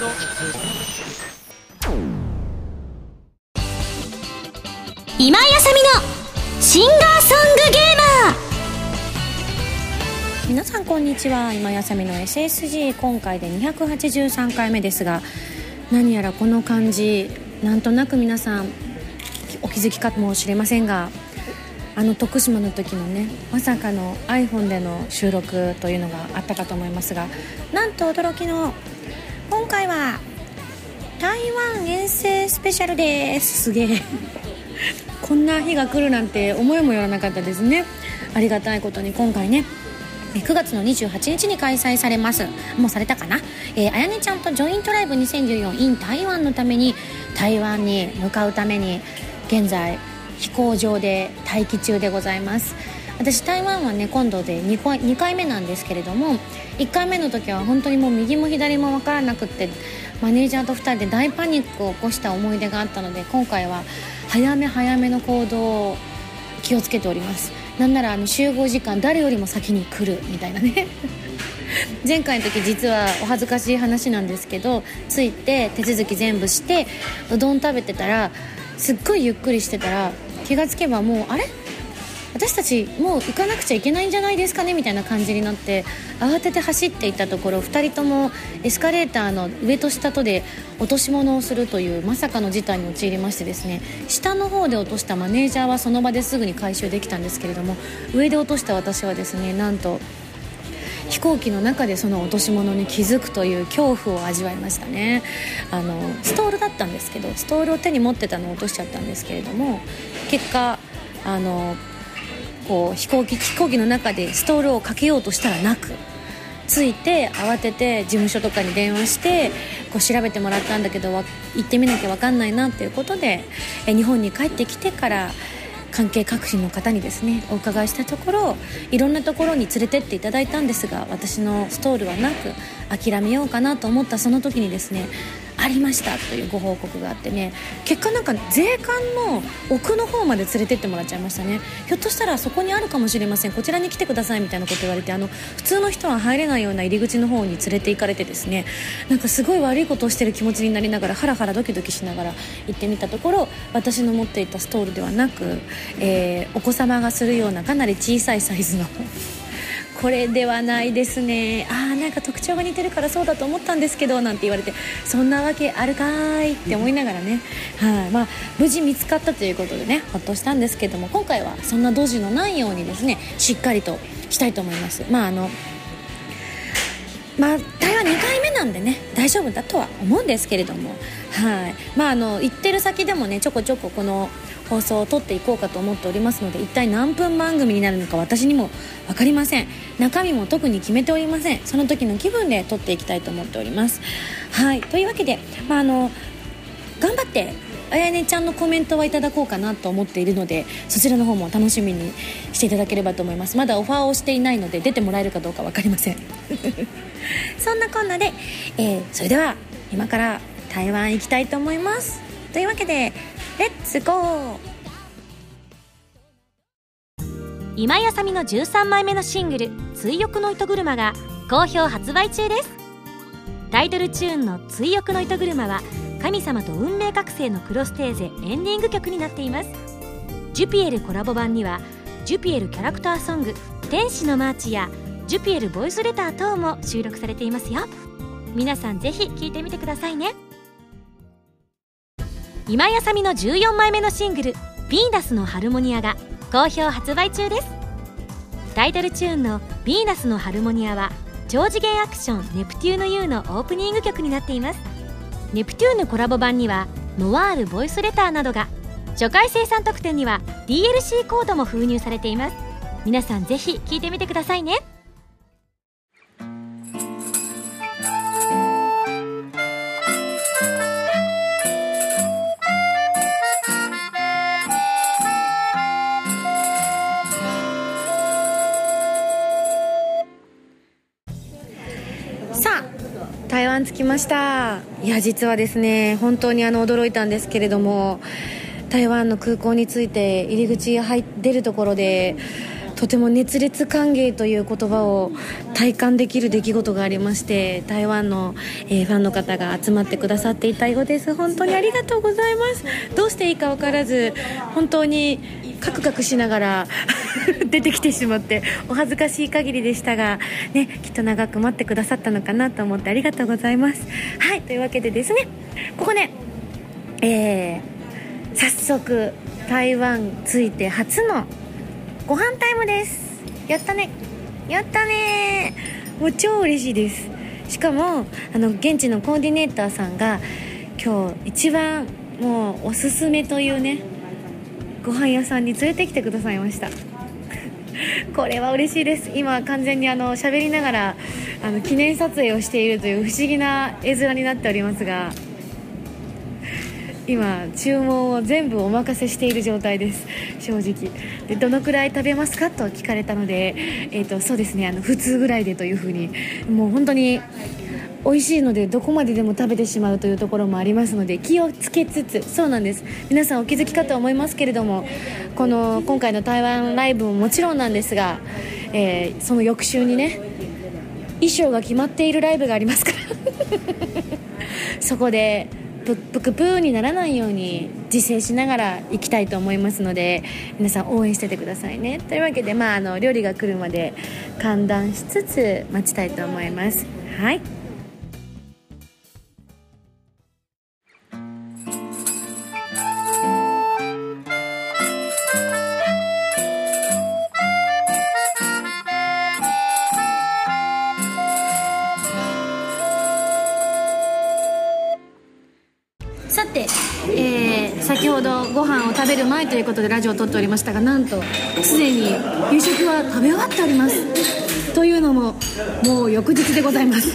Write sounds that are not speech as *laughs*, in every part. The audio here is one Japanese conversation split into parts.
今井あさみのシンガーソングゲーマー。皆さんこんにちは。今やさみの SSG 今回で283回目ですが何やらこの感じなんとなく皆さんお気づきかもしれませんがあの徳島の時のねまさかの iPhone での収録というのがあったかと思いますがなんと驚きの今回は台湾遠征スペシャルです。すげえ。こんな日が来るなんて思いもよらなかったですね。ありがたいことに今回ね9月の28日に開催されます。もうされたかな、えー、あやねちゃんとジョイントライブ 2014in 台湾のために台湾に向かうために現在飛行場で待機中でございます。私台湾はね今度で 2, 2回目なんですけれども1回目の時は本当にもう右も左も分からなくってマネージャーと2人で大パニックを起こした思い出があったので今回は早め早めの行動を気をつけております。なんならあの集合時間誰よりも先に来るみたいなね。*laughs* 前回の時実はお恥ずかしい話なんですけど着いて手続き全部してうどん食べてたらすっごいゆっくりしてたら気がつけばもうあれ？私たちもう行かなくちゃいけないんじゃないですかねみたいな感じになって慌てて走っていったところ2人ともエスカレーターの上と下とで落とし物をするというまさかの事態に陥りましてですね下の方で落としたマネージャーはその場ですぐに回収できたんですけれども上で落とした私はですねなんと飛行機の中でその落とし物に気づくという恐怖を味わいましたね。あのストールだったんですけどストールを手に持ってたのを落としちゃったんですけれども結果あのこう飛行機飛行機の中でストールをかけようとしたらなく着いて慌てて事務所とかに電話してこう調べてもらったんだけど行ってみなきゃ分かんないなっていうことでえ日本に帰ってきてから関係各所の方にですねお伺いしたところいろんなところに連れてっていただいたんですが私のストールはなく諦めようかなと思ったその時にですねありましたというご報告があってね。結果なんか税関の奥の方まで連れてってもらっちゃいましたね。ひょっとしたらそこにあるかもしれません。こちらに来てくださいみたいなこと言われてあの普通の人は入れないような入り口の方に連れて行かれてですね。なんかすごい悪いことをしてる気持ちになりながらハラハラドキドキしながら行ってみたところ私の持っていたストールではなく、えー、お子様がするようなかなり小さいサイズのこれではないですね。ああなんか特徴が似てるからそうだと思ったんですけどなんて言われてそんなわけあるかーいって思いながらね、はい。まあ、無事見つかったということでねほっとしたんですけども今回はそんなドジのないようにですねしっかりとしたいと思います。まああのまあ台湾2回目なんでね大丈夫だとは思うんですけれども。はい。まああの行ってる先でもねちょこちょここの放送を撮っていこうかと思っておりますので一体何分番組になるのか私にも分かりません。中身も特に決めておりません。その時の気分で撮っていきたいと思っております。はい。というわけで、まあ、あの頑張ってあやねちゃんのコメントはいただこうかなと思っているのでそちらの方も楽しみにしていただければと思います。まだオファーをしていないので出てもらえるかどうか分かりません。*laughs* そんなこんなで、えー、それでは今から台湾行きたいと思います。というわけでレッツゴー今井麻美の13枚目のシングル「追憶の糸車」が好評発売中です。タイトルチューンの「追憶の糸車」は神様と運命覚醒のクロステーゼエンディング曲になっています。ジュピエルコラボ版にはジュピエルキャラクターソング「天使のマーチ」やジュピエルボイスレター等も収録されていますよ。皆さんぜひ聴いてみてくださいね。今井麻美の14枚目のシングル「ヴィーナスのハルモニア」が好評発売中です。タイトルチューンの「ヴィーナスのハルモニア」は超次元アクション「ネプテューヌ U」のオープニング曲になっています。ネプテューヌコラボ版にはノワールボイスレターなどが初回生産特典には DLC コードも封入されています。皆さんぜひ聴いてみてくださいね。着きました。いや実はですね本当にあの驚いたんですけれども台湾の空港に着いて入り口入出るところでとても熱烈歓迎という言葉を体感できる出来事がありまして台湾の、えー、ファンの方が集まってくださっていたようです。本当にありがとうございます。どうしていいか分からず本当にカクカクしながら *laughs* 出てきてしまってお恥ずかしい限りでしたが、ね、きっと長く待ってくださったのかなと思ってありがとうございます。はいというわけでですねここねえー、早速台湾着いて初のご飯タイムです。やったね。やったね。もう超嬉しいです。しかもあの現地のコーディネーターさんが今日一番もうおすすめというねご飯屋さんに連れてきてくださいました。*laughs* これは嬉しいです。今完全にあの喋りながらあの記念撮影をしているという不思議な絵面になっておりますが今注文を全部お任せしている状態です。正直。でどのくらい食べますかと聞かれたので、えーと、そうですね。あの普通ぐらいでというふうに。もう本当に美味しいのでどこまででも食べてしまうというところもありますので気をつけつつそうなんです。皆さんお気づきかと思いますけれどもこの今回の台湾ライブももちろんなんですが、えー、その翌週にね衣装が決まっているライブがありますから。*laughs* そこでプップクプーにならないように自制しながら行きたいと思いますので皆さん応援しててくださいね。というわけで、まあ、あの料理が来るまで歓談しつつ待ちたいと思います。はい。食べる前ということでラジオを撮っておりましたがなんとすでに夕食は食べ終わっております。というのももう翌日でございます。*laughs* す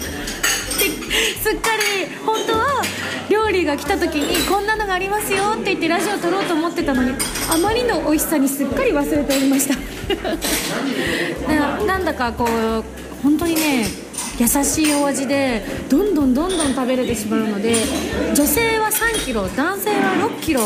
っかり本当は料理が来た時にこんなのがありますよって言ってラジオを撮ろうと思ってたのにあまりの美味しさにすっかり忘れておりました。*laughs* ななんだかこう本当にね優しいお味でどんどんどんどん食べれてしまうので女性は3 k g 男性は6 k g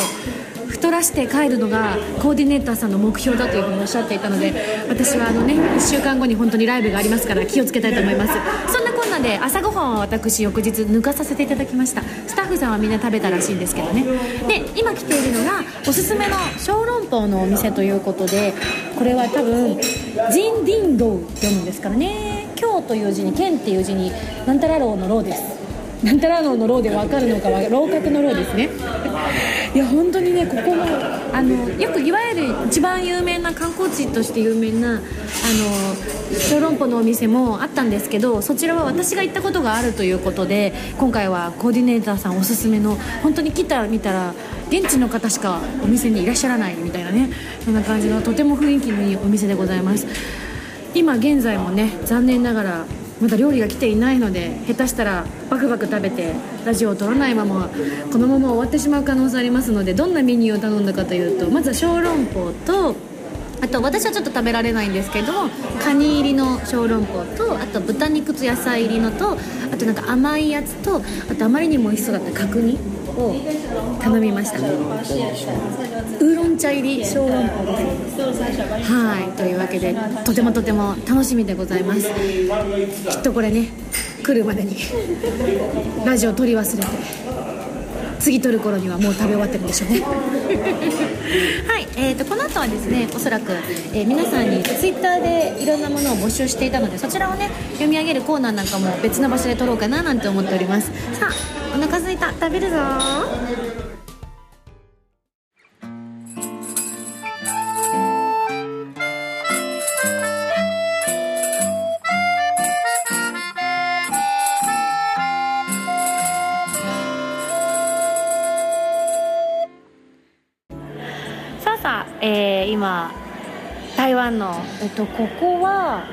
太らして帰るのがコーディネーターさんの目標だというふうにおっしゃっていたので私はあのね1週間後に本当にライブがありますから気をつけたいと思います。そんなこんなで朝ごはんは私翌日抜かさせていただきました。スタッフさんはみんな食べたらしいんですけどね。で今来ているのがおすすめの小籠包のお店ということでこれは多分ジンディンドウ読むんですからね。今日という字に剣っていう字になんたらろうのろうです。なんたらののろうで分かるのかは楼閣のろうですね。いや本当にねここもあのよくいわゆる一番有名な観光地として有名なあの小籠包のお店もあったんですけどそちらは私が行ったことがあるということで今回はコーディネーターさんおすすめの本当に来た見たら現地の方しかお店にいらっしゃらないみたいなねそんな感じのとても雰囲気のいいお店でございます。今現在もね残念ながらまだ料理が来ていないので下手したらバクバク食べてラジオを撮らないままこのまま終わってしまう可能性ありますのでどんなメニューを頼んだかというとまずは小籠包とあと私はちょっと食べられないんですけどもカニ入りの小籠包とあと豚肉と野菜入りのとあとなんか甘いやつとあとあまりにも美味しそうだった角煮を頼みました。ウーロン茶入り小籠包。はいというわけでとてもとても楽しみでございます。きっとこれね来るまでにラジオ撮り忘れて次撮る頃にはもう食べ終わってるんでしょうね。*laughs* はい、えーと、この後はですねおそらく、えー、皆さんにツイッターでいろんなものを募集していたのでそちらをね読み上げるコーナーなんかも別の場所で撮ろうかななんて思っております。さあ腹すいた。食べるぞ。さあさあ、えー、今台湾の、えっと、ここは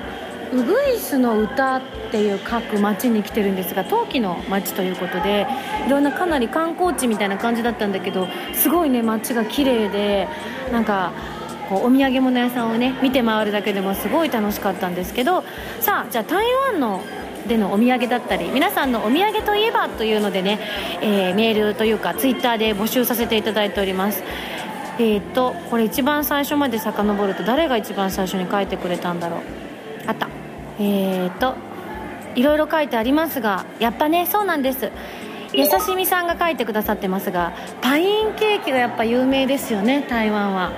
ウグイスの歌っていう各町に来てるんですが陶器の町ということでいろんなかなり観光地みたいな感じだったんだけどすごいね街が綺麗でなんかこうお土産物屋さんをね見て回るだけでもすごい楽しかったんですけどさあじゃあ台湾のでのお土産だったり皆さんのお土産といえばというのでね、えー、メールというかツイッターで募集させていただいております。えっ、とこれ一番最初まで遡ると誰が一番最初に書いてくれたんだろう。あったえっ、といろいろ書いてありますがやっぱねそうなんです。優しみさんが書いてくださってますがパインケーキがやっぱ有名ですよね台湾は。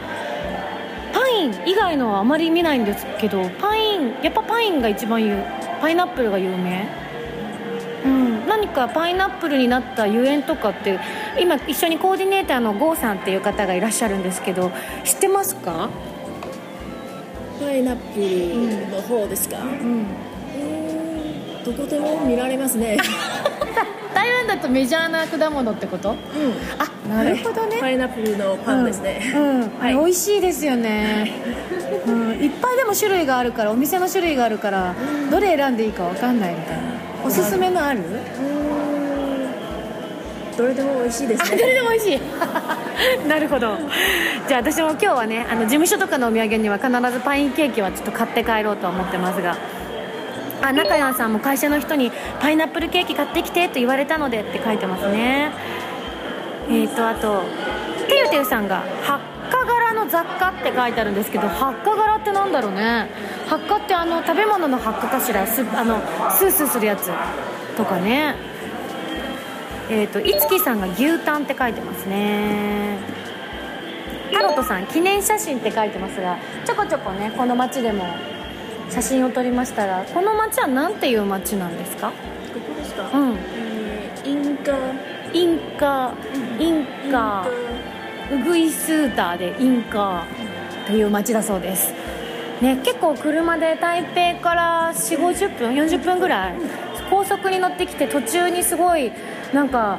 パイン以外のはあまり見ないんですけどパインやっぱパインが一番有パイナップルが有名。うん何かパイナップルになったゆえんとかって今一緒にコーディネーターの郷さんっていう方がいらっしゃるんですけど知ってますか？パイナップルの方ですか、うん。えーどこでも見られますね。*laughs* 台湾だとメジャーな果物ってこと？うん。あなるほどね、パイナップルのパンですね、うん、うん。はい。美味しいですよね、*laughs* うん、いっぱいでも種類があるからお店の種類があるからどれ選んでいいか分かんないみたいな。おすすめのある、どれでも美味しいですどれでも美味しい。*laughs* なるほど。じゃあ私も今日はねあの事務所とかのお土産には必ずパインケーキはちょっと買って帰ろうとは思ってますが。あ中山さんも会社の人にパイナップルケーキ買ってきてと言われたのでって書いてますね。えっ、とあとてゆてゆさんが「発火柄の雑貨」って書いてあるんですけど発火柄ってなんだろうね。発火ってあの食べ物の発火かしらすあのスースーするやつとかね。えっ、といつきさんが牛タンって書いてますね。タロトさん記念写真って書いてますがちょこちょこねこの街でも写真を撮りましたがこの街は何ていう街なんですか？ここですか、うん。えーインカ。インカ。インカ。ウグイスーターでインカ。という街だそうです。ね結構車で台北から4 5 0分40分ぐらい高速に乗ってきて途中にすごいなんか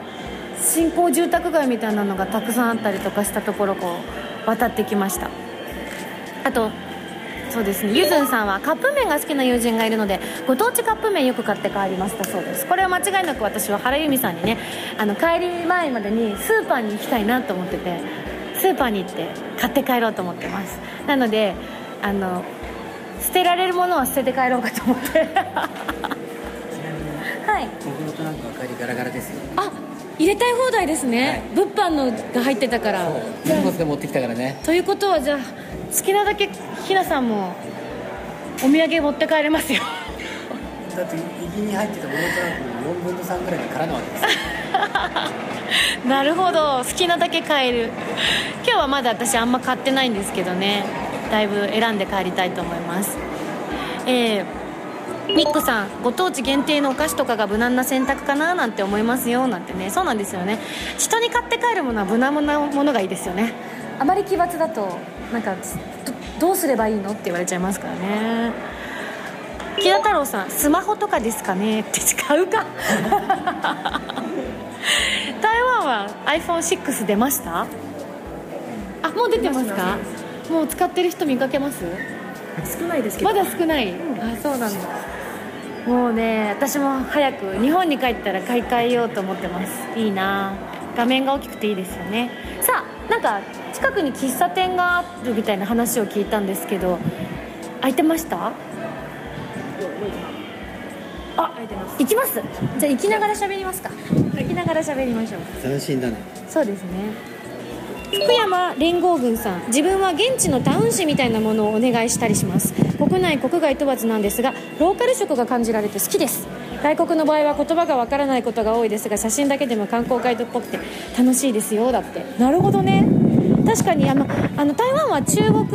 新興住宅街みたいなのがたくさんあったりとかしたところこう渡ってきました。あとそうですね。ゆずんさんはカップ麺が好きな友人がいるのでご当地カップ麺よく買って帰りましたそうです。これは間違いなく私は原由美さんにねあの帰り前までにスーパーに行きたいなと思っててスーパーに行って買って帰ろうと思ってます。なのであの捨てられるものは捨てて帰ろうかと思って。*laughs* はい。僕のトランクは帰りガラガラですよ。あ入れたい放題ですね、はい。物販のが入ってたから。荷物で持ってきたからね。ということはじゃあ好きなだけひなさんもお土産持って帰れますよ。*laughs* だって右に入ってたモノトランクの4分の3ぐらいが空なわけですよ。*laughs* なるほど。好きなだけ買える。今日はまだ私あんま買ってないんですけどね。だいぶ選んで帰りたいと思います。えーミックさんご当地限定のお菓子とかが無難な選択かななんて思いますよなんてね。そうなんですよね。人に買って帰るものは無難なものがいいですよね。あまり奇抜だとなんかどどうすればいいのって言われちゃいますからね。木田太郎さんスマホとかですかね？って使うか。*laughs* 台湾は iPhone6 出ました？あもう出てますかもう使ってる人見かけます？少ないですけど。まだ少ない、あそうなんだ。もうね私も早く日本に帰ったら買い替えようと思ってます。いいな。画面が大きくていいですよね。さあなんか近くに喫茶店があるみたいな話を聞いたんですけど空いてました？あ書いてます行きます。じゃあ行きながら喋りますか。行きながら喋りましょう。斬新だね。そうですね。福山連合軍さん自分は現地のタウン誌みたいなものをお願いしたりします国内国外問わずなんですがローカル色が感じられて好きです。外国の場合は言葉がわからないことが多いですが写真だけでも観光ガイドっぽくて楽しいですよだって。なるほどね。確かにあのあの台湾は中国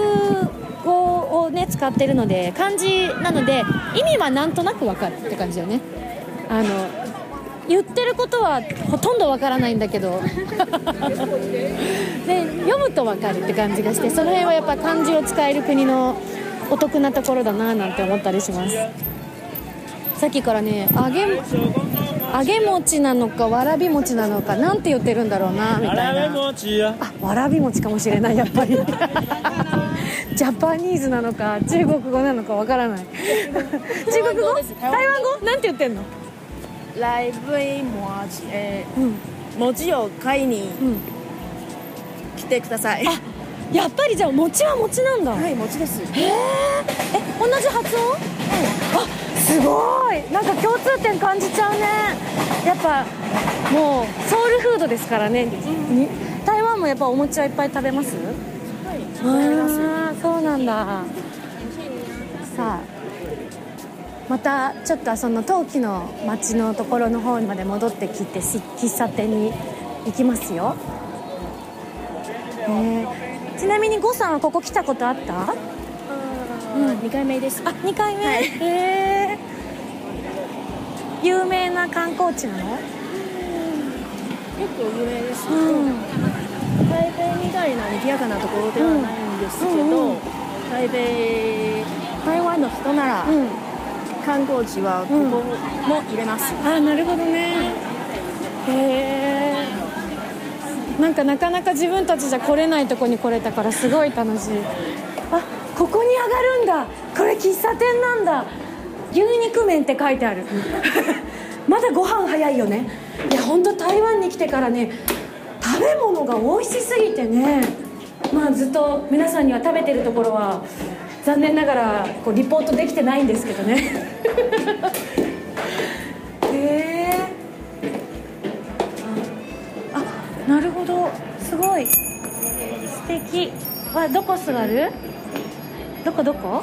語をね使ってるので漢字なので意味はなんとなくわかるって感じだよね。あの言ってることはほとんどわからないんだけど。*laughs* で読むとわかるって感じがしてその辺はやっぱ漢字を使える国のお得なところだななんて思ったりします。さっきからね揚げ揚げ餅なのかわらび餅なのかなんて言ってるんだろうなみたいな。あわらび餅かもしれないやっぱり。*laughs* ジャパニーズなのか中国語なのかわからない。中国語？台湾語？なんて言ってんの？来杯餅、えうん。ー、餅を買いにうん。来てください、やっぱりじゃあ餅は餅なんだ、はい餅です。へええ同じ発音、あすごい。なんか共通点感じちゃうね。やっぱもうソウルフードですからね、に台湾もやっぱお餅はいっぱい食べます？はいああそうなんだ。さあまたちょっとその陶器の町のところの方まで戻ってきてし喫茶店に行きますよ。えーちなみに呉さんはここ来たことあった？あー二回目です。あ2回目、へえ有名な観光地なの？結構有名です。けど、うん。台北みたいな賑やかなところではないんですけど、うんうん台北台湾の人なら、うん。観光地はここも入れます、あなるほどね。へえなんかなかなか自分たちじゃ来れないとこに来れたからすごい楽しい。あここに上がるんだ。これ喫茶店なんだ。牛肉麺って書いてある。*laughs* まだご飯早いよね。いや本当台湾に来てからね食べ物が美味しすぎてね。まあずっと皆さんには食べてるところは残念ながらこうリポートできてないんですけどね *laughs* あなるほど。すごい。素敵。わどこ座る？どこどこ？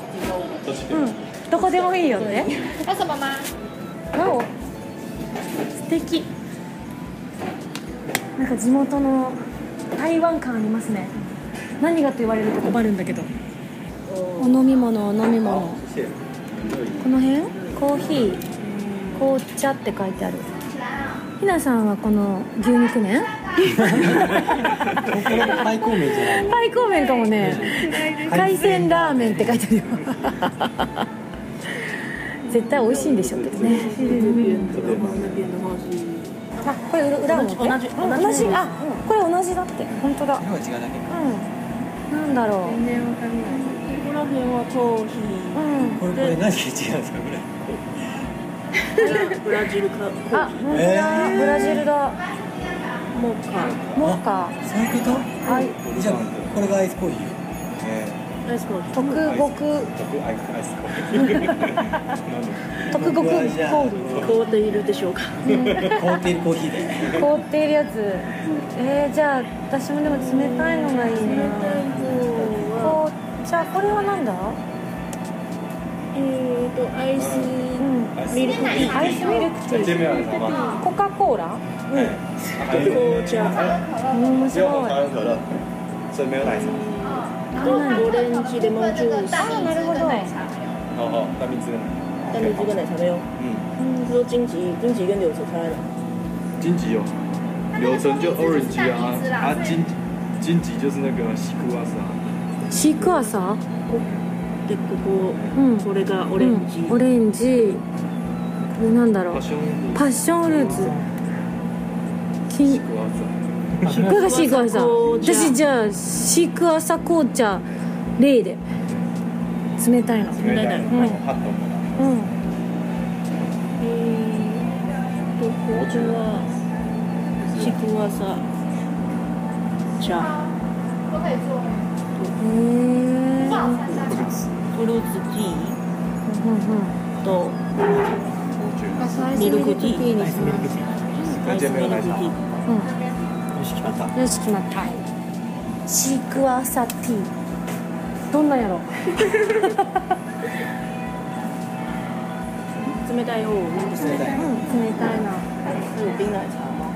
うん。どこでもいいよね？わお。素敵。なんか地元の台湾感ありますね。何がと言われると困るんだけど。お飲み物お飲み物。この辺？コーヒー。紅茶って書いてある。ひなさんはこの牛肉麺？*laughs* これも廃校名じゃないパイコかもね。海鮮ラーメンって書いてあるよ絶対美味しいんでしょうけどね。あこれ裏同じ同じ同じ。あこれ同じだって。本当だ。色が違うだけ。うんなんだろう。全然わかんない。ここら辺はコーヒうん。これこれ何が違うんですかこれ。ーブラジルかコあ本当だ、えー。ブラジルだ。ーモカモカそういうこと？はい。じゃあこれがアイスコーヒー。えアイスコーヒー。特極僕アイスコーヒー。特極コーヒ凍っているでしょうか。ー凍っているコーヒーで。ー凍っているやつ。えー、じゃあ私もでも冷たいのがいいな。紅茶これはなんだ？えーとアイス。うんミルクティーアイスミルクティ见面ー了吗？コカ・コーラ哎，还有紅茶うん面只有红白い茶跟可乐，所以没有奶茶。とオレンジレモンジュースあなるほど好好，大蜜汁。但你这个奶茶没有嗯，说荆棘荆棘跟柳橙差在哪荆棘有，柳橙就 orange 啊，啊荆荆棘就是那个西库阿斯啊。シークワーサー でここうん。これがオレンジ。うん。オレンジ。これなんだろう。パッションフルーツ。き。これがシークワーサー。私じゃあシークワーサー紅茶0で。冷たいの。冷たいの。うん。うん。えーと紅茶はシクワサ茶へえフルーツティー。とミルクティー。にしますアイスミルクティー。よし決まった。よし決まったシークワーサーティー。どんなんやろ？*laughs* 冷たい方。ですね冷たい。うん冷たいな。还有冰奶茶吗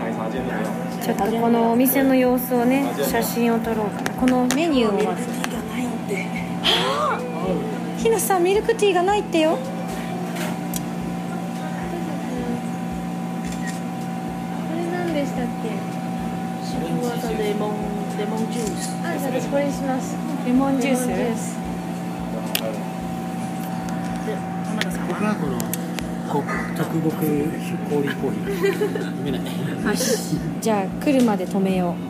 奶茶店都没有。ちょっとこのお店の様子をね写真を撮ろうかな。このメニューをまずはさんミルクティーがないってよ。これ何でしたっけ？レモンレモンジュース。あじゃあ私これにします。レモンジュース？で浜田さん僕はこのこ特極氷コーヒー。飲めないじゃあ来るまで止めよう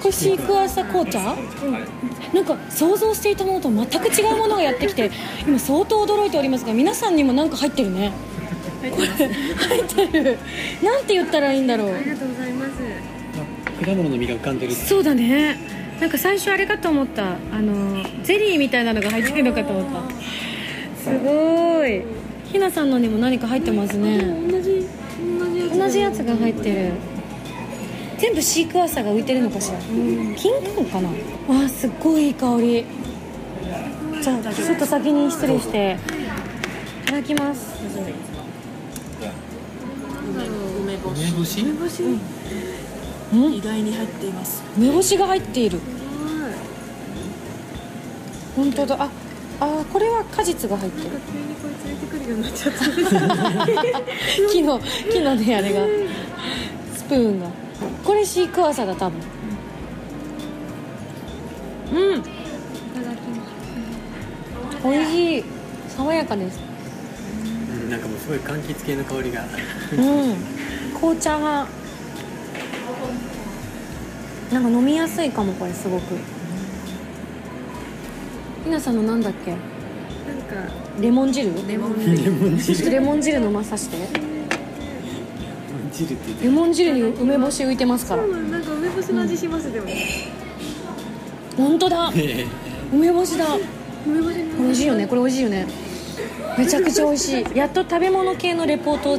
これシークワーサー紅茶、なんか想像していたものと全く違うものがやってきて今相当驚いておりますが皆さんにも何か入ってるね。入ってる。なんて言ったらいいんだろう。ありがとうございます。果物の実が浮かんでるそうだね。なんか最初あれかと思った。あのゼリーみたいなのが入ってるのかと思った。すごい。ひなさんのにも何か入ってますね。同じ同じやつが入ってる全部シークワーサーが浮いてるのかしら？金柑かな？わあすっごいいい香り。じゃあちょっと先に失礼して。いただきます。梅干し。梅干し？梅干し。うん？意外に入っています。梅干しが入っている。本当だ。ああこれは果実が入ってる。急にこいつ連れてくるようになっちゃった。*laughs* 木の木のねあれが。スプーンがこれシークワーサーだ多分。うん。美味しい。爽やかです。うんなんかもうすごい柑橘系の香りが。うん。紅茶がなんか飲みやすいかもこれすごく。ひなさんのなんだっけ？なんかレモン汁？レモンレモンちょっと汁。レモン汁飲まさして汁ってレモン汁に梅干し浮いてますから。そうなんか梅干しの味しますでも。本当だ。え *laughs* 梅干しだ。梅干しの美味しいよね。これ美味しいよね。めちゃくちゃ美味しい。やっと食べ物系のレポートを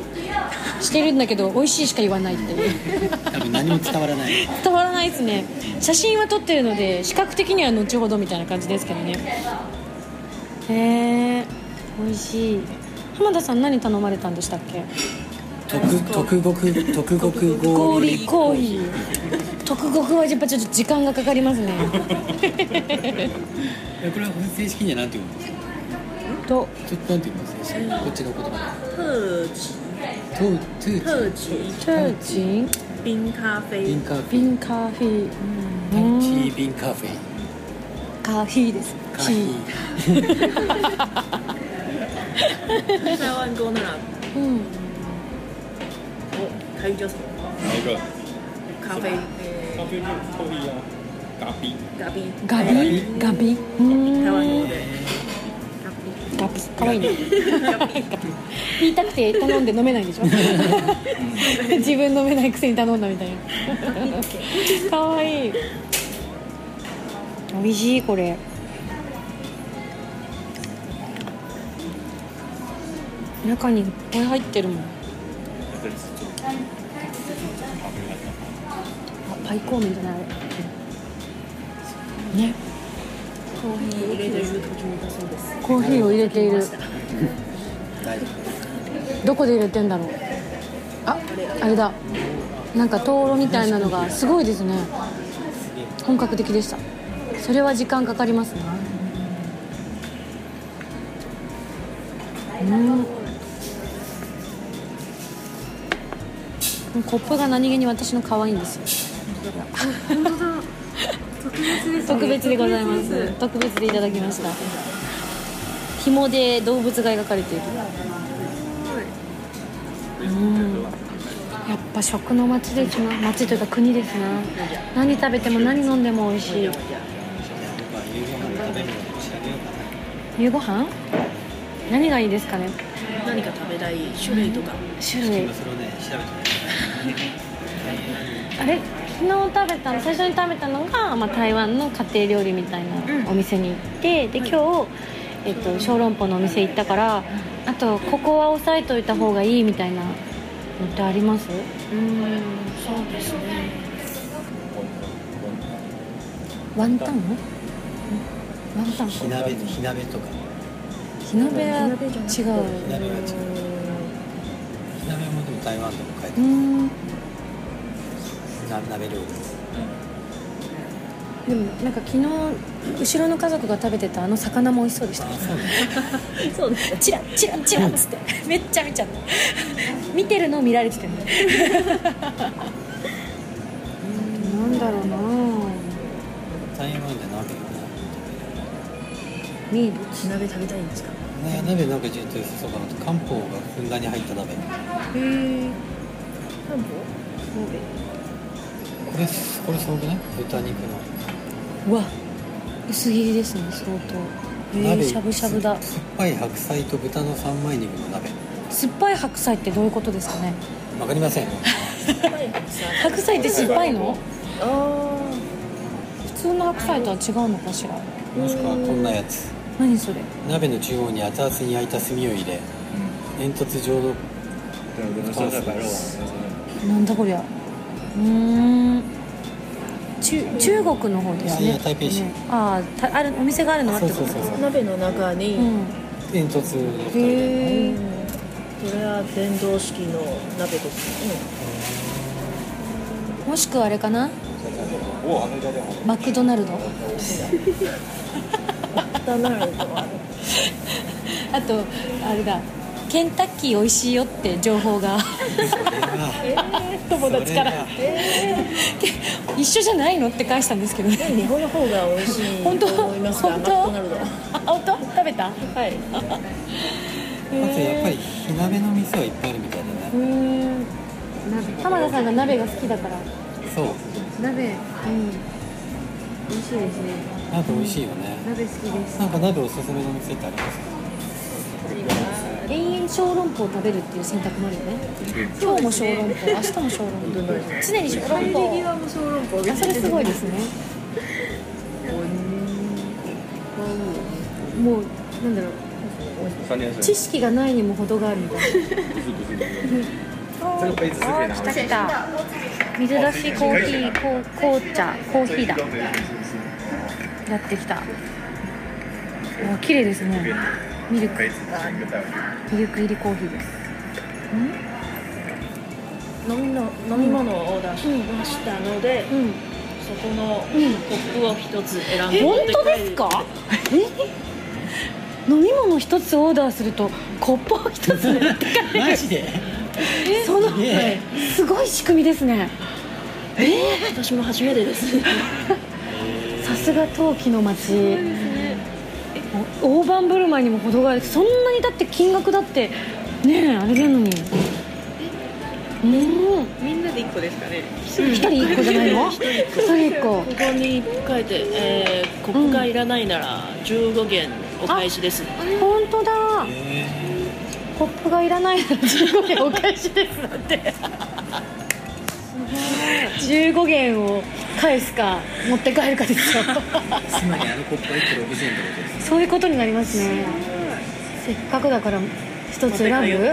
してるんだけど美味しいしか言わないって。い *laughs* う多分何も伝わらない。伝わらないですね。写真は撮ってるので視覚的には後ほどみたいな感じですけどね。へえ美味しい。浜田さん何頼まれたんでしたっけ？特特極特極氷。氷コーヒー特極はやっぱちょっと時間がかかりますね。えこれは正式には何て言うんですか？と。ちょっとなんて言うんですか？正式に？こっちの言葉。特特级チ。ャーチ。ン冰咖啡ビンカーフェ瓶カーフィーティービンカーフェカーヒーです。カーヒ台湾沟那啦うん台语叫什么哪一个？咖啡咖啡店不一样，咖啡。咖啡ガビ。ガビ？うーん台湾語でガビ。かわいいね言いたくて頼んで飲めないでしょ？自分飲めないくせに頼んだみたいな。かわいい。美味しいこれ。中にいっぱい入ってるもんあパイコーメンじゃな。いあれね。コーヒー入れている途中だそうです。コーヒーを入れている。どこで入れてんだろう。ああれだ。なんか灯籠みたいなのがすごいですね。本格的でした。それは時間かかりますね。うん。コップが何気に私の可愛いんですよ特別です特別でございます。特別でいただきました。紐で動物が描かれている。うん。やっぱ食の街ですな街というか国ですな。何食べても何飲んでも美味しい。夕ご飯？何がいいですかね？何か食べたい種類とか。種類。今それをね調べて *laughs* あれ？昨日食べたの最初に食べたのが、まあ、台湾の家庭料理みたいなお店に行って、で今日、えっと、小籠包のお店行ったからあとここは押さえといた方がいいみたいなのってあります？うんそうですね。ワンタン？ワンタン？火鍋火鍋とか。火鍋は違う。火鍋は違う。火鍋もでも台湾でも書いてう鍋料理でもなんか昨日後ろの家族が食べてたあの魚も美味しそうでした。ねそう。ですチラッチラッチラッつって。めっちゃ見ちゃった。見てるのを見られててね。なんだろうな。台湾で鍋名物鍋食べたい。んですかね鍋なんかちょっと良さそうかなと。漢方がふんだんに入った鍋。へえ漢方？これこれすごくない？豚肉の。うわ薄切りですね相当。え鍋。ー、しゃぶしゃぶだ。酸っぱい白菜と豚の三枚肉の鍋。酸っぱい白菜ってどういうことですかね？わかりません。*laughs* 白菜って酸っぱいの？あ普通の白菜とは違うのかしら？もしくはこんなやつ。何それ？鍋の中央に熱々に焼いた炭を入れ煙突状の。なんだこりゃうーん。中中国の方ですいやね台北市。ねああたあるお店があるのはってこと？そうそうそうー鍋の中に、うん。煙突へえこれは電動式の鍋ですね。もしくはあれかな？マクドナルド？マクドナルドは *laughs* あとあれだケンタッキー美味しいよって情報が。友達から。一緒じゃないのって返したんですけどね日本の方が美味しい本当と思いますがマ本当本当食べたはいまずやっぱり火鍋の店はいっぱいあるみたいだうね浜田さんが鍋が好きだから。そう鍋うん美味しいですね鍋美味しいよね鍋好きですなんか鍋おすすめの店ってありますか小籠包を食べるっていう選択もあるよね。今日も小籠包明日も小籠包。常に小籠包。も小籠包。あそれすごいですね。もうなんだろう。知識がないにも程があるみたいな。不是不是不是，这个杯子是可以拿回去。来た。水出しコーヒー紅茶コーヒーだ。やってきた。お綺麗ですね。ミルクミルク入りコーヒーです。飲みの飲み物をオーダーしましたので、うん。そこのコップを一つ選んで本当ですか？え？*laughs* 飲み物一つオーダーするとコップを一つ持ってかれる。マジで？そのすごい仕組みですね。私も初めてです。*laughs* さすが陶器の町大盤振る舞いにも程がある。そんなにだって金額だってねえあれなのに。うんみんなで一個ですかね。一人一個じゃないの？一人一個。ここに書いて、えー、コップがいらないなら15元お返しです、本当だ。え。コップがいらないなら15元お返しです。だって15元を返すか持って帰るかですよ。ーつまりあのコップは1個60円ってことですそういうことになりますね。せっかくだから一つ選ぶ？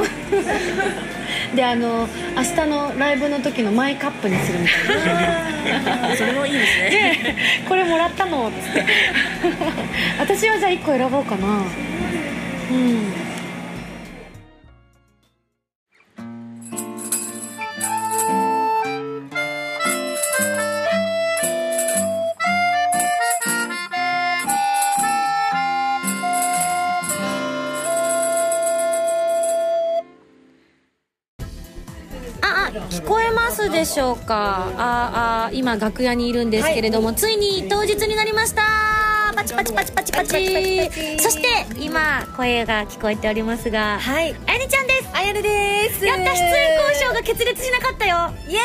*laughs* であの明日のライブの時のマイカップにするみたいな。それもいいですね。ねえ。これもらったの？っつって。*laughs* 私はじゃあ1個選ぼうかな。うんでしょうか。ああ今楽屋にいるんですけれども、ついに当日になりましたパチパチパチパチパチそして今声が聞こえておりますがはい。あやねちゃんです。あやるです。やった出演交渉が決裂しなかったよ。イエ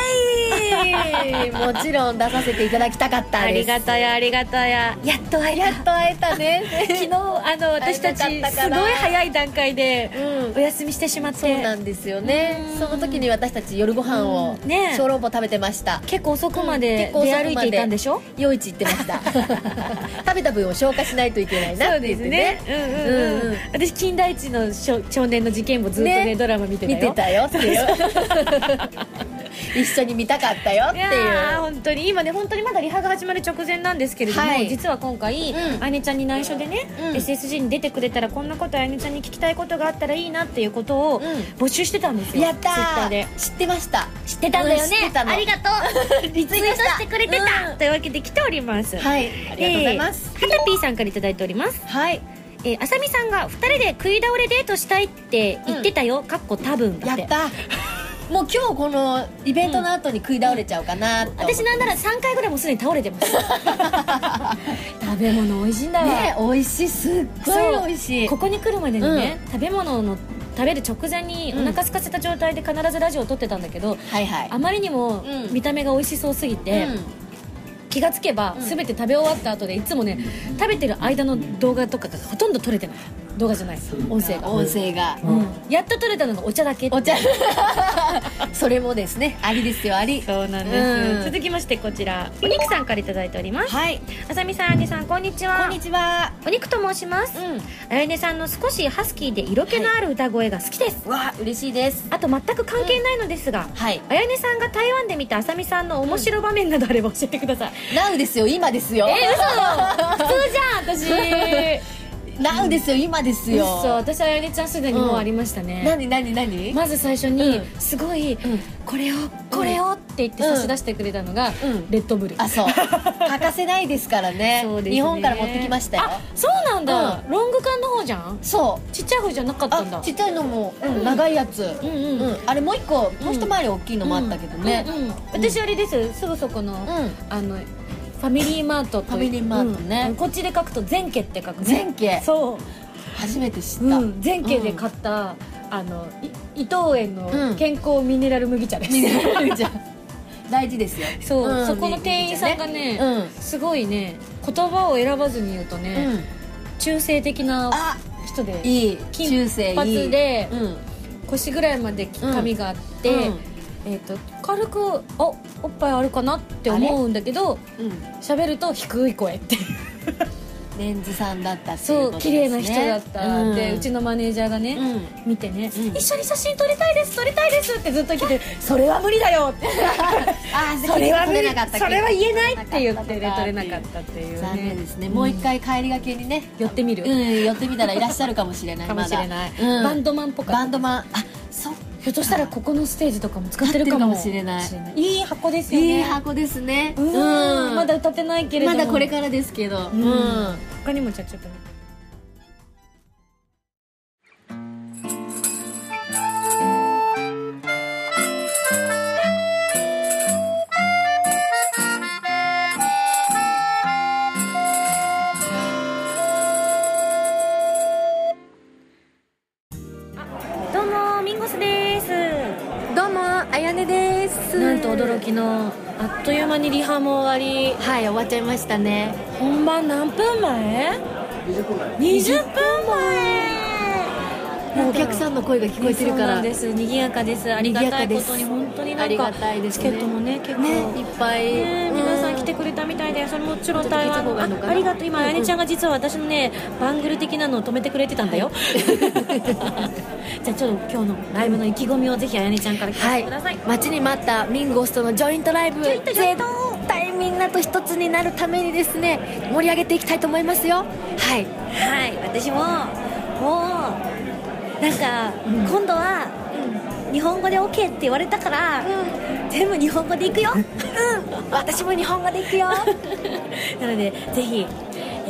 ーイ。*laughs* もちろん出させていただきたかったです。ありがたやありがたややっと会えやっと会えたね。た *laughs* 昨日あの私たちすごい早い段階でうん。お休みしてしまって、そうなんですよね。その時に私たち夜ご飯をうん。ね。小籠包食べてました。結構遅くまで出歩いていたんでしょ？夜市行ってました。*laughs* 食べた分を消化しないといけないなって言ってね。うんうんうん、うんうん。私金田一の少少年の事件簿ずっとねね。ドラマ見てたよ。見てたよっていう *laughs* 一緒に見たかったよっていう。本当に今ね本当にまだリハが始まる直前なんですけれども、はい。実は今回、うん。あやねちゃんに内緒でね、うん。SSG に出てくれたらこんなことあやねちゃんに聞きたいことがあったらいいなっていうことをうん。募集してたんですよ、やったー。ーで。知ってました。知ってたんだよね。うん知ってたの。ありがとう。*laughs* リツイートしてくれてた、うん。というわけで来ております。はいありがとうございます、えー、はたぴーさんからいただいております。はい。えー、あさみさんが2人で食い倒れデートしたいって言ってたよ、かっこ多分だっやってたもう今日このイベントの後に食い倒れちゃうかな。って思って私なんなら3回ぐらいもうすでに倒れてます。*laughs* 食べ物美味しいんだわ、ね美味しい。すっごい美味しい。ここに来るまでにね、食べ物の食べる直前にお腹空かせた状態で必ずラジオを撮ってたんだけど、はいはい。あまりにもうん。見た目が美味しそうすぎて、うん。気がつけば全て食べ終わった後でいつもね食べてる間の動画とかがほとんど撮れてない動画じゃない。音声が。音声が、うん。やっと撮れたのがお茶だけ。お茶。*laughs* それもですね。ありですよ。あり。そうなんです、うん。続きましてこちら。お肉さんからいただいております。はい。あさみさんあやねさんこんにちは。こんにちは。お肉と申します、うん。あやねさんの少しハスキーで色気のある歌声が好きです、わ嬉しいです。あと全く関係ないのですが、はい。あやねさんが台湾で見たあさみさんの面白場面などあれば教えてください、ナウですよ。今ですよ。え嘘。*laughs* 普通じゃん私 *laughs* ナウですよ今ですよ。嘘私あやねちゃんすでにもうありましたね、何何何？まず最初にうすごい、ん。これをこれをって言って差し出してくれたのが、うん。レッドブル。あそう。欠かせないですからね。*laughs* そうですね。日本から持ってきましたよ。あそうなんだ、ロング缶の方じゃん？そう。ちっちゃい方じゃなかったんだ。あちっちゃいのも、うん長いやつ。うんうん。うん。あれもう一個もう一回り大きいのもあったけどね。うん。うん。私あれです。すぐそこの、うん。あのファミリーマートとファミリーマートね。うん。こっちで書くと全家って書くね。全家。そ初めて知う、った、うん、全家で買った、あのい伊藤園のうん。健康ミネラル麦茶です、ミネラルじゃん大事ですよ。そう、ん。そこの店員さんがね、うん。すごいね言葉を選ばずに言うとね、うん。中性的なあ人でいい。金中世いい。髪でうん。腰ぐらいまで髪があって、うん。えー、と軽くおおっぱいあるかなって思うんだけどうん。喋ると低い声って *laughs* レンズさんだったっていうそうことですね。綺麗な人だった、うん。でうちのマネージャーがね、うん。見てね、うん。一緒に写真撮りたいです撮りたいですってずっと来てそれは無理だよって。*laughs* あ *laughs* それは無理撮れなかったそれは言えないって言ってね撮撮れなかったっていうね。残念ですね。もう一回帰りがけにね寄ってみる、うん寄ってみたらいらっしゃるかもしれないかもしれない、まバンドマンっぽかった。バンドマン。あそうひょっとしたらここのステージとかも使ってるかもしれない。い。い箱ですよね。いい箱ですね。うん。まだ歌ってないけれども。まだこれからですけど。うん。うん。他にもじゃあちょっとという間にリハも終わり。はい終わっちゃいましたね。本番何分前？20分前。もうお客さんの声が聞こえてるから。です。賑やかです。ありがたいことに賑本当になんかありがたいですね。チケットもね結構。ねいっぱい。ねうん皆さん来てくれたみたいでそれもちろん台湾あありがとう。今あやねちゃんが実は私のねバングル的なのを止めてくれてたんだよ。*laughs* じゃあちょっと今日のライブの意気込みをぜひあやねちゃんから聞かせてください、待ちに待ったミンゴスとのジョイントライブ。絶対みんなと一つになるためにですね盛り上げていきたいと思いますよ。はい。はい。私ももうなんか、今度は、日本語で OK って言われたから、全部日本語でいくよ。私も日本語で行くよ。*laughs* なのでぜひ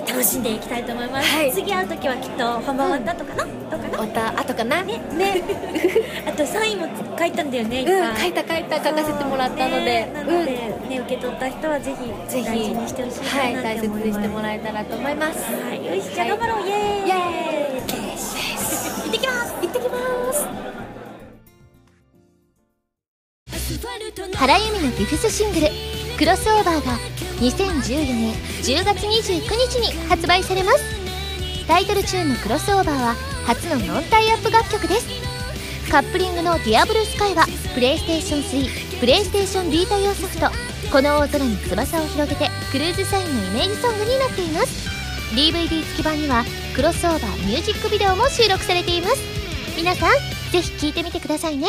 楽しんでいきたいと思います、はい。次会う時はきっと本番終わった後かな、どうかな？また後かな？ねね。*laughs* あとサインも書いたんだよねうん書いた書いた書かせてもらったので。ねなので、ね受け取った人はぜひぜひ。大事にしてほしいはいな大切にしてもらえたらと思います。はい。よしじゃあ頑張ろう。イエーイイエーイ。行ってきます。行ってきます原由美のビフスシングル「クロスオーバー」が2014年10月29日に発売されます。タイトルチューンの「クロスオーバー」は初のノンタイアップ楽曲です。カップリングの「ディアブルスカイはプレイステーション3プレイステーションビータ用ソフト「この大空に翼を広げて」クルーズサインのイメージソングになっています。DVD 付き版にはクロスオーバーミュージックビデオも収録されています。皆さんぜひ聴いてみてくださいね。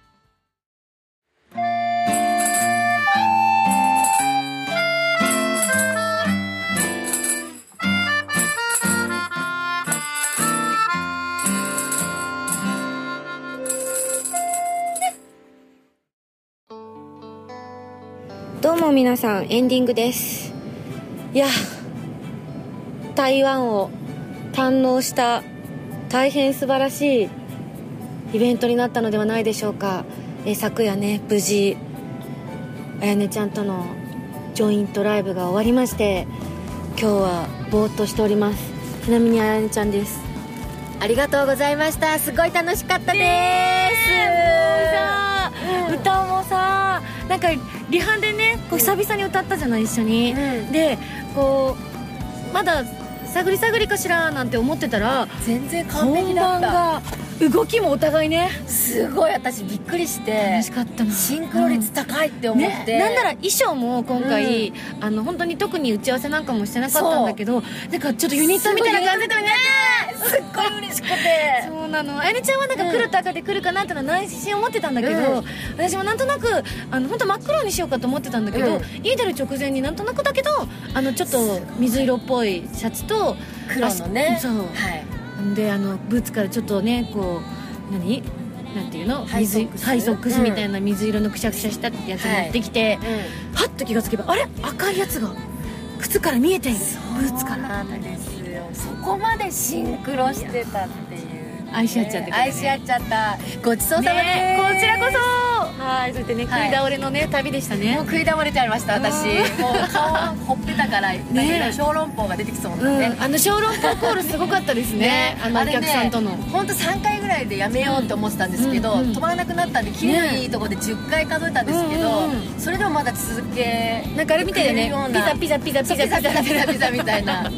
皆さんエンディングです。いや台湾を堪能した大変素晴らしいイベントになったのではないでしょうか。え昨夜ね無事あやねちゃんとのジョイントライブが終わりまして今日はぼーっとしております。ちなみにあやねちゃんです。ありがとうございました。すごい楽しかったです。歌もさなんかリハでねこう久々に歌ったじゃない一緒に、うん。でこうまだ探り探りかしらなんて思ってたら全然完璧本だった。番が動きもお互いね。すごい私びっくりして楽しかったな。シンクロ率高いって思って、ね、なんなら衣装も今回、あの本当に特に打ち合わせなんかもしてなかったんだけどなんかちょっとユニットみたいな感じでね。すっごい嬉しくて。*laughs* そうなの。あやねちゃんはなんか来ると赤で来るかなってのは内心思ってたんだけど、うん。私もなんとなくあの本当真っ黒にしようかと思ってたんだけど、うん。家出る直前になんとなくだけどあのちょっと水色っぽいシャツと黒のね。そう。はいであのブーツからちょっとねこう何？なんていうの？ハイソックス。水ハイソックスみたいな水色のくしゃくしゃしたってやつ持ってきて、はっと気がつけばあれ？赤いやつが靴から見えている。ブーツからなんですよ。そこまでシンクロしてたって。いう愛し合っちゃった、ね、愛し合っちゃった。ごちそうさまで、ね、こちらこそ。はいそしてね、食い倒れのね旅でしたね。もう食い倒れちゃいました私。もう顔ほっぺたからね小籠包が出てきそうなんで、ね。うん、あの小籠包コールすごかったですね。あのお客さんとの。本当3回ぐらいでやめようと思ってたんですけど、うん。うんうん、止まらなくなったんできのいいとこで10回数えたんですけど、うんうん、それでもまだ続けな。んかあれみたいだねピザピザピザピザピザピザピザみたいな。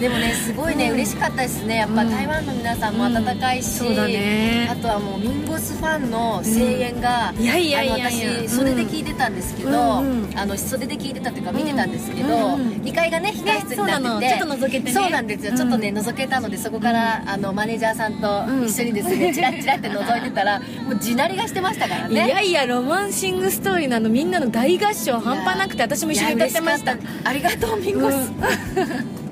でもねすごいね、うん。嬉しかったですね。やっぱうん。台湾の皆さんも温かいし、うんそうだね。あとはもうミンゴスファンの声援が、いやいやいや私袖で聞いてたんですけど、あの袖で聞いてたっていうか見てたんですけど、うんうんうん。2階がね控室にななってて、の。ちょっと覗けてね。そうなんですよ、うん。ちょっとね覗けたのでそこから、あのマネージャーさんと一緒にですね、チラッチラって覗いてたらもう地鳴りがしてましたからいね。やいやロマンシングストーリーのあのみんなの大合唱半端なくて私も一緒に歌ってましたありがとうミンゴス、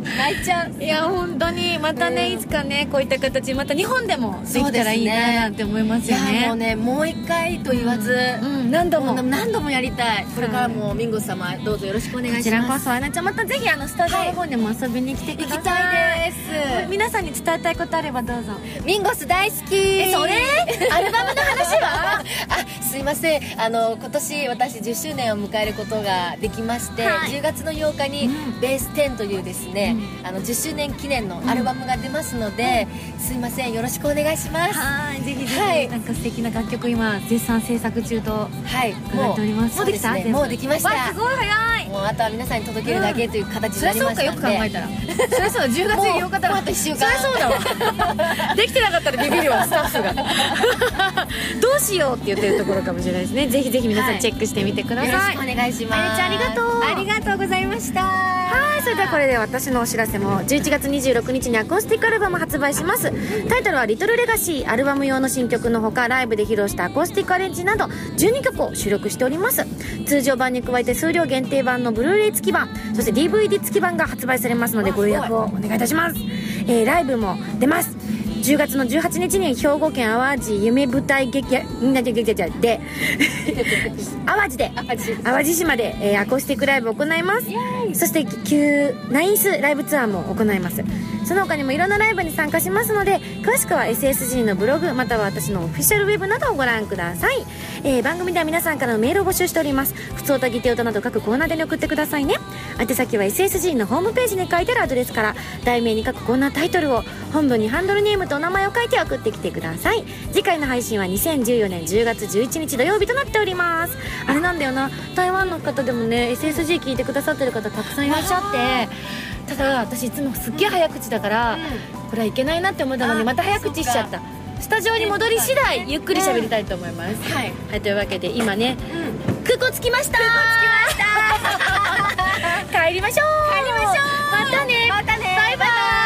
泣いちゃう。いや本当にまたね、うん。いつかねこういった形また日本でもできたらいいななんて思いますいよね。やもうねもう一回と言わず、うん何度も。何度もやりたい。これからもミンゴス様どうぞよろしくお願いします。こちらこそあなちゃんまたぜひあのスタジオの方にも遊びに来てください、行きたいです。皆さんに伝えたいことあればどうぞ。ミンゴス大好き。えそれ？*laughs* アルバムの話は？*laughs* あすいません。あの今年私10周年を迎えることができまして、はい。10月の8日にうん。ベース10というですね、あの10周年記念のアルバムが出ますので、すいませんよろしくお願いします。はいぜひぜひ、はい。なんか素敵な楽曲今絶賛制作中とはい伺っております。もうできた？もうできました。わすごい早い。もうあとは皆さんに届けるだけという形にそりゃそうかなりましたんでよく考えたら。*laughs* そりゃそうだ。10月8日だもうあと一週間。そりゃそうだわ。できてなかったらビビるわスタッフが。*laughs* どうしようって言ってるところかもしれないですね。ぜひぜひ皆さんチェックしてみてください、よろしくお願いします。あやちゃんありがとう。ありがとうございました。はいそれではこれで私のお知らせも11月26日にアコースティックアルバム発売します。タイトルは「リトルレガシー」アルバム用の新曲のほかライブで披露したアコースティックアレンジなど12曲を収録しております。通常版に加えて数量限定版のブルーレイ付き版そして DVD 付き版が発売されますのでご予約をお願いいたします、えーライブも出ます10月の18日に兵庫県淡路夢舞台劇やみんなで劇場で *laughs* 淡路で淡路。島で、えーアコースティックライブを行います。そして旧ナインスライブツアーも行います。その他にもいろんなライブに参加しますので詳しくは SSG のブログまたは私のオフィシャルウェブなどをご覧ください、えー番組では皆さんからのメールを募集しております。普通歌ギテ歌など各コーナーでに送ってくださいね。宛先は SSG のホームページに書いてあるアドレスから題名に各コーナータイトルを本文にハンドルネームとお名前を書いて送ってきてください。次回の配信は2014年10月11日土曜日となっております。あれなんだよな。台湾の方でもね SSG 聞いてくださってる方たくさんいらっしゃってただ私いつもすっげえ早口だから、これはいけないなって思ったのにあまた早口しちゃったスタジオに戻り次第ゆっくり喋りたいと思います、うん、はい、はい、というわけで今ね、うん、空港着きました。空港着きました。*laughs* 帰りましょう。帰りましょう。またね。またね。バイバイ,バイバ